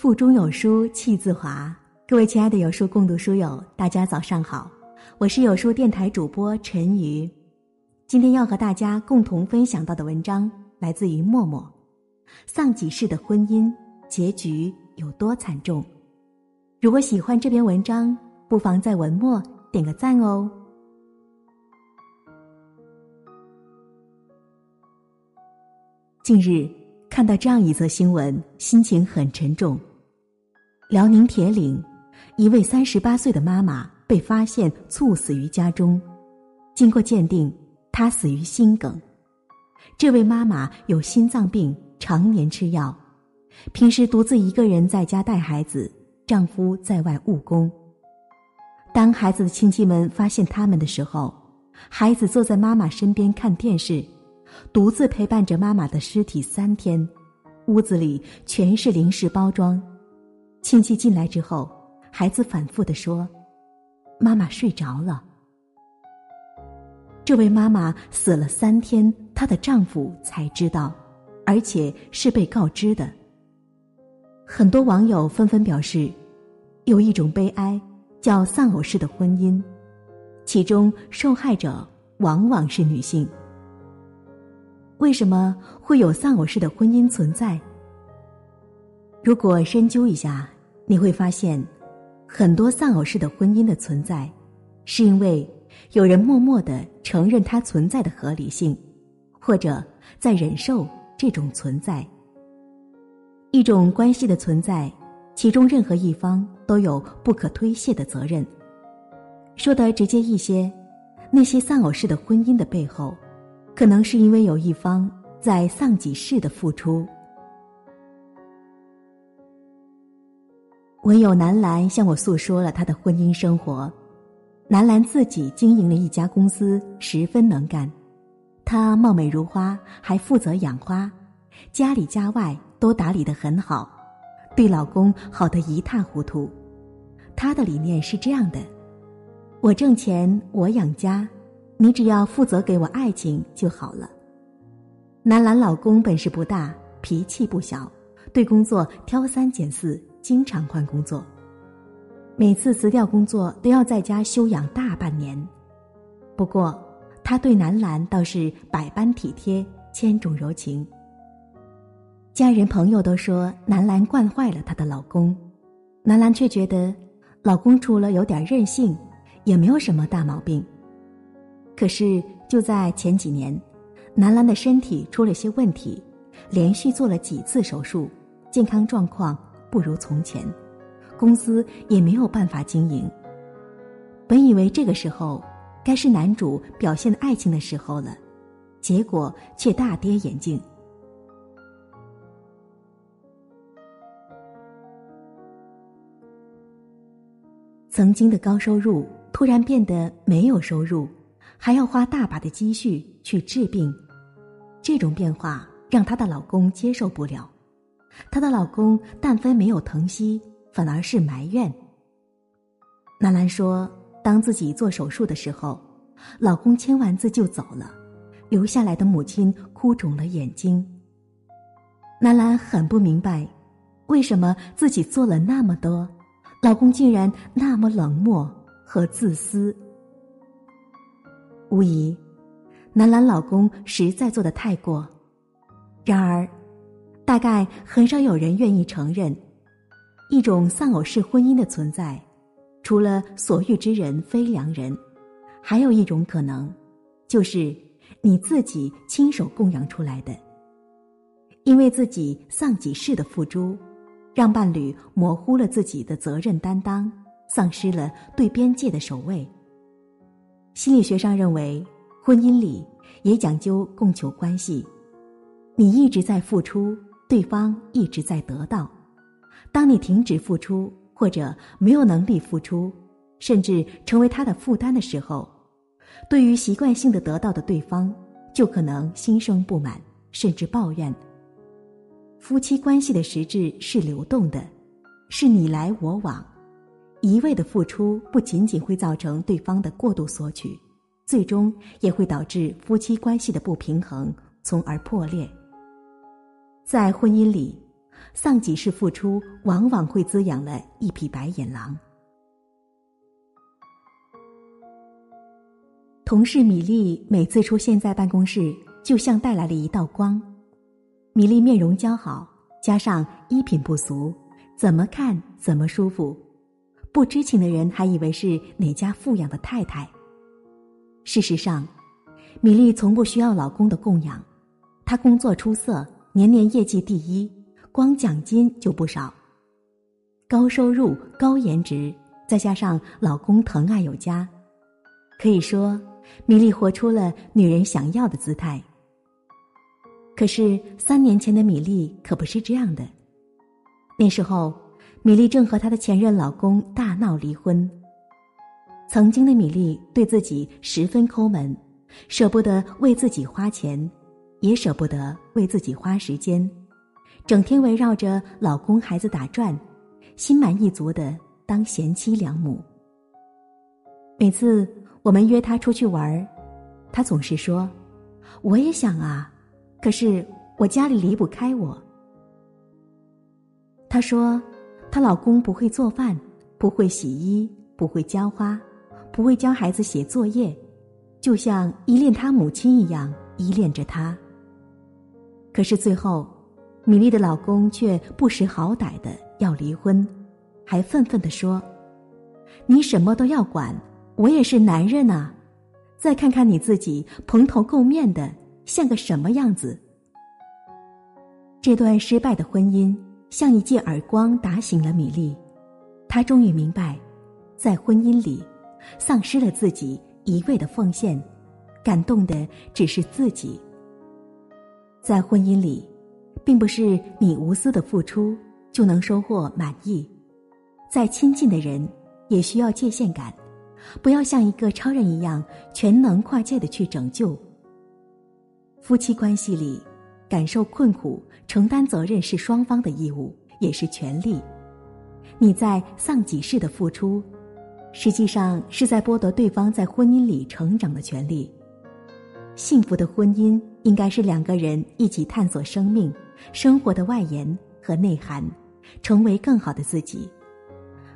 腹中有书气自华。各位亲爱的有书共读书友，大家早上好，我是有书电台主播陈瑜。今天要和大家共同分享到的文章来自于默默。丧几世的婚姻结局有多惨重？如果喜欢这篇文章，不妨在文末点个赞哦。近日。看到这样一则新闻，心情很沉重。辽宁铁岭，一位三十八岁的妈妈被发现猝死于家中，经过鉴定，她死于心梗。这位妈妈有心脏病，常年吃药，平时独自一个人在家带孩子，丈夫在外务工。当孩子的亲戚们发现他们的时候，孩子坐在妈妈身边看电视。独自陪伴着妈妈的尸体三天，屋子里全是零食包装。亲戚进来之后，孩子反复的说：“妈妈睡着了。”这位妈妈死了三天，她的丈夫才知道，而且是被告知的。很多网友纷纷表示，有一种悲哀叫丧偶式的婚姻，其中受害者往往是女性。为什么会有丧偶式的婚姻存在？如果深究一下，你会发现，很多丧偶式的婚姻的存在，是因为有人默默的承认它存在的合理性，或者在忍受这种存在。一种关系的存在，其中任何一方都有不可推卸的责任。说得直接一些，那些丧偶式的婚姻的背后。可能是因为有一方在丧己式的付出。文友南兰向我诉说了他的婚姻生活。南兰自己经营了一家公司，十分能干。她貌美如花，还负责养花，家里家外都打理得很好，对老公好得一塌糊涂。她的理念是这样的：我挣钱，我养家。你只要负责给我爱情就好了。南兰老公本事不大，脾气不小，对工作挑三拣四，经常换工作。每次辞掉工作都要在家休养大半年。不过，他对南兰倒是百般体贴，千种柔情。家人朋友都说南兰惯坏了她的老公，南兰却觉得，老公除了有点任性，也没有什么大毛病。可是就在前几年，南兰的身体出了些问题，连续做了几次手术，健康状况不如从前，公司也没有办法经营。本以为这个时候该是男主表现爱情的时候了，结果却大跌眼镜。曾经的高收入突然变得没有收入。还要花大把的积蓄去治病，这种变化让她的老公接受不了。她的老公但凡没有疼惜，反而是埋怨。兰兰说：“当自己做手术的时候，老公签完字就走了，留下来的母亲哭肿了眼睛。”兰兰很不明白，为什么自己做了那么多，老公竟然那么冷漠和自私。无疑，南兰老公实在做的太过。然而，大概很少有人愿意承认，一种丧偶式婚姻的存在，除了所遇之人非良人，还有一种可能，就是你自己亲手供养出来的。因为自己丧己式的付出，让伴侣模糊了自己的责任担当，丧失了对边界的守卫。心理学上认为，婚姻里也讲究供求关系，你一直在付出，对方一直在得到。当你停止付出，或者没有能力付出，甚至成为他的负担的时候，对于习惯性的得到的对方，就可能心生不满，甚至抱怨。夫妻关系的实质是流动的，是你来我往。一味的付出不仅仅会造成对方的过度索取，最终也会导致夫妻关系的不平衡，从而破裂。在婚姻里，丧己式付出往往会滋养了一匹白眼狼。同事米粒每次出现在办公室，就像带来了一道光。米粒面容姣好，加上衣品不俗，怎么看怎么舒服。不知情的人还以为是哪家富养的太太。事实上，米粒从不需要老公的供养，她工作出色，年年业绩第一，光奖金就不少。高收入、高颜值，再加上老公疼爱有加，可以说。米粒活出了女人想要的姿态。可是三年前的米粒可不是这样的。那时候，米粒正和她的前任老公大闹离婚。曾经的米粒对自己十分抠门，舍不得为自己花钱，也舍不得为自己花时间，整天围绕着老公孩子打转，心满意足的当贤妻良母。每次。我们约他出去玩儿，他总是说：“我也想啊，可是我家里离不开我。”她说：“她老公不会做饭，不会洗衣，不会浇花，不会教孩子写作业，就像依恋他母亲一样依恋着他。”可是最后，米粒的老公却不识好歹的要离婚，还愤愤的说：“你什么都要管。”我也是男人呐，再看看你自己蓬头垢面的，像个什么样子？这段失败的婚姻像一记耳光打醒了米粒，她终于明白，在婚姻里，丧失了自己一味的奉献，感动的只是自己。在婚姻里，并不是你无私的付出就能收获满意，再亲近的人也需要界限感。不要像一个超人一样全能跨界的去拯救。夫妻关系里，感受困苦、承担责任是双方的义务，也是权利。你在丧己式的付出，实际上是在剥夺对方在婚姻里成长的权利。幸福的婚姻应该是两个人一起探索生命、生活的外延和内涵，成为更好的自己。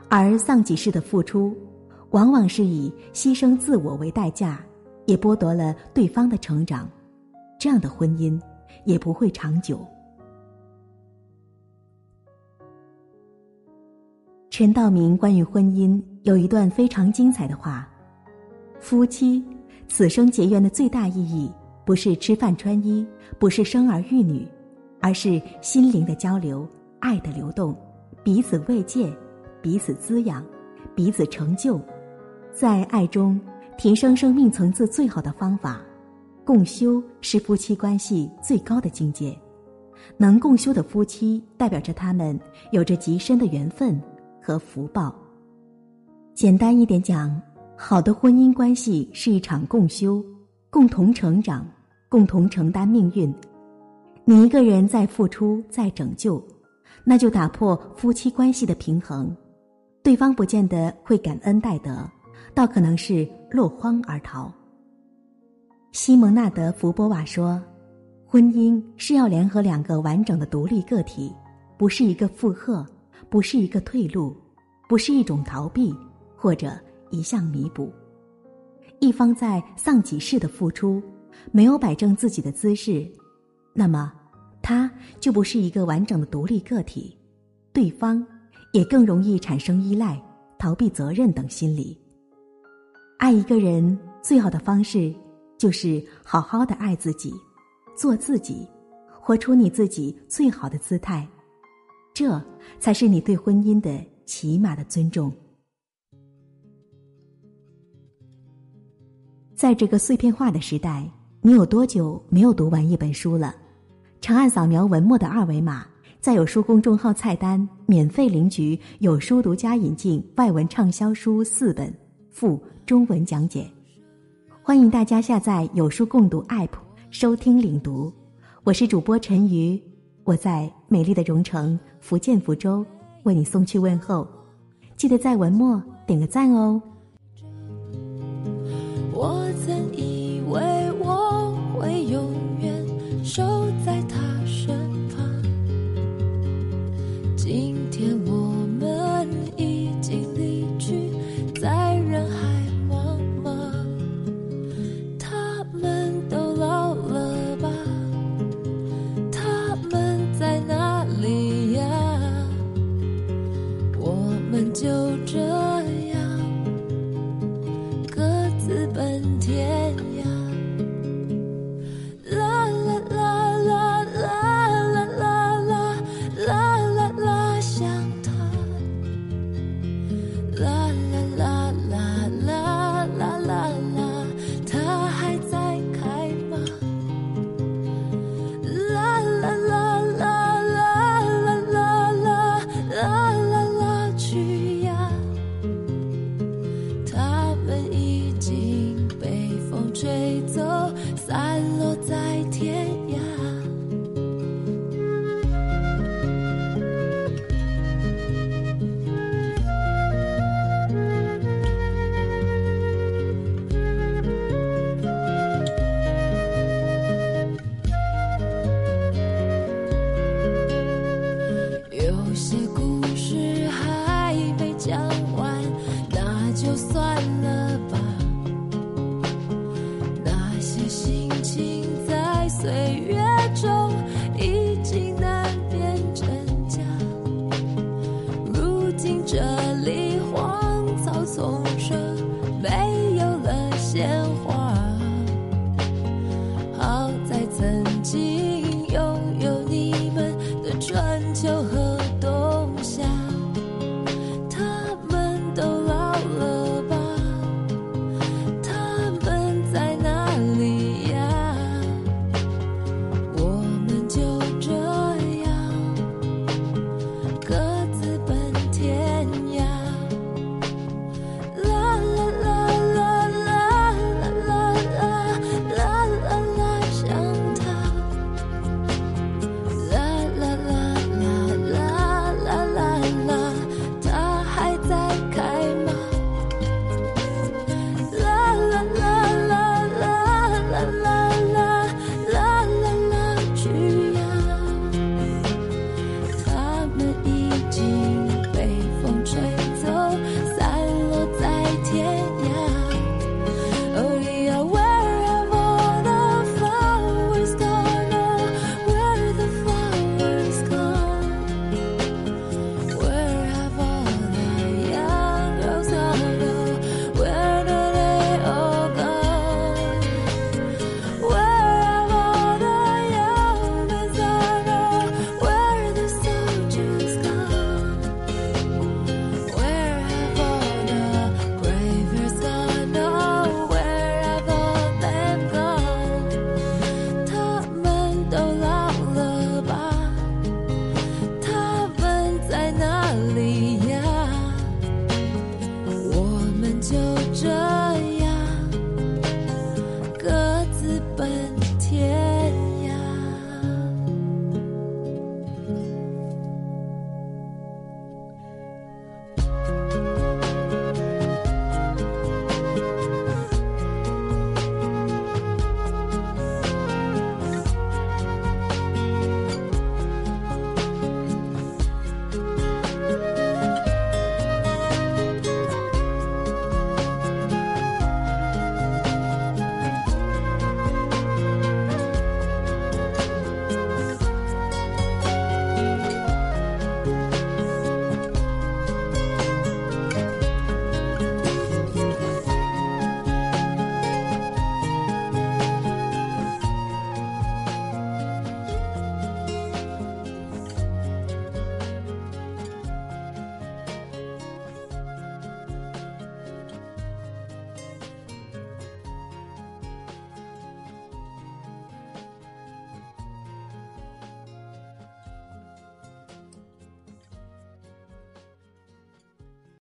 而丧己式的付出。往往是以牺牲自我为代价，也剥夺了对方的成长，这样的婚姻也不会长久。陈道明关于婚姻有一段非常精彩的话：夫妻此生结缘的最大意义，不是吃饭穿衣，不是生儿育女，而是心灵的交流、爱的流动，彼此慰藉，彼此滋养，彼此成就。在爱中提升生命层次最好的方法，共修是夫妻关系最高的境界。能共修的夫妻，代表着他们有着极深的缘分和福报。简单一点讲，好的婚姻关系是一场共修，共同成长，共同承担命运。你一个人在付出，在拯救，那就打破夫妻关系的平衡，对方不见得会感恩戴德。倒可能是落荒而逃。西蒙纳德·福波瓦说：“婚姻是要联合两个完整的独立个体，不是一个负荷，不是一个退路，不是一种逃避或者一项弥补。一方在丧己式的付出，没有摆正自己的姿势，那么他就不是一个完整的独立个体，对方也更容易产生依赖、逃避责任等心理。”爱一个人最好的方式，就是好好的爱自己，做自己，活出你自己最好的姿态，这才是你对婚姻的起码的尊重。在这个碎片化的时代，你有多久没有读完一本书了？长按扫描文末的二维码，在有书公众号菜单免费领取有书独家引进外文畅销书四本。附中文讲解，欢迎大家下载有书共读 App 收听领读。我是主播陈瑜，我在美丽的蓉城福建福州为你送去问候。记得在文末点个赞哦。今天我散落在天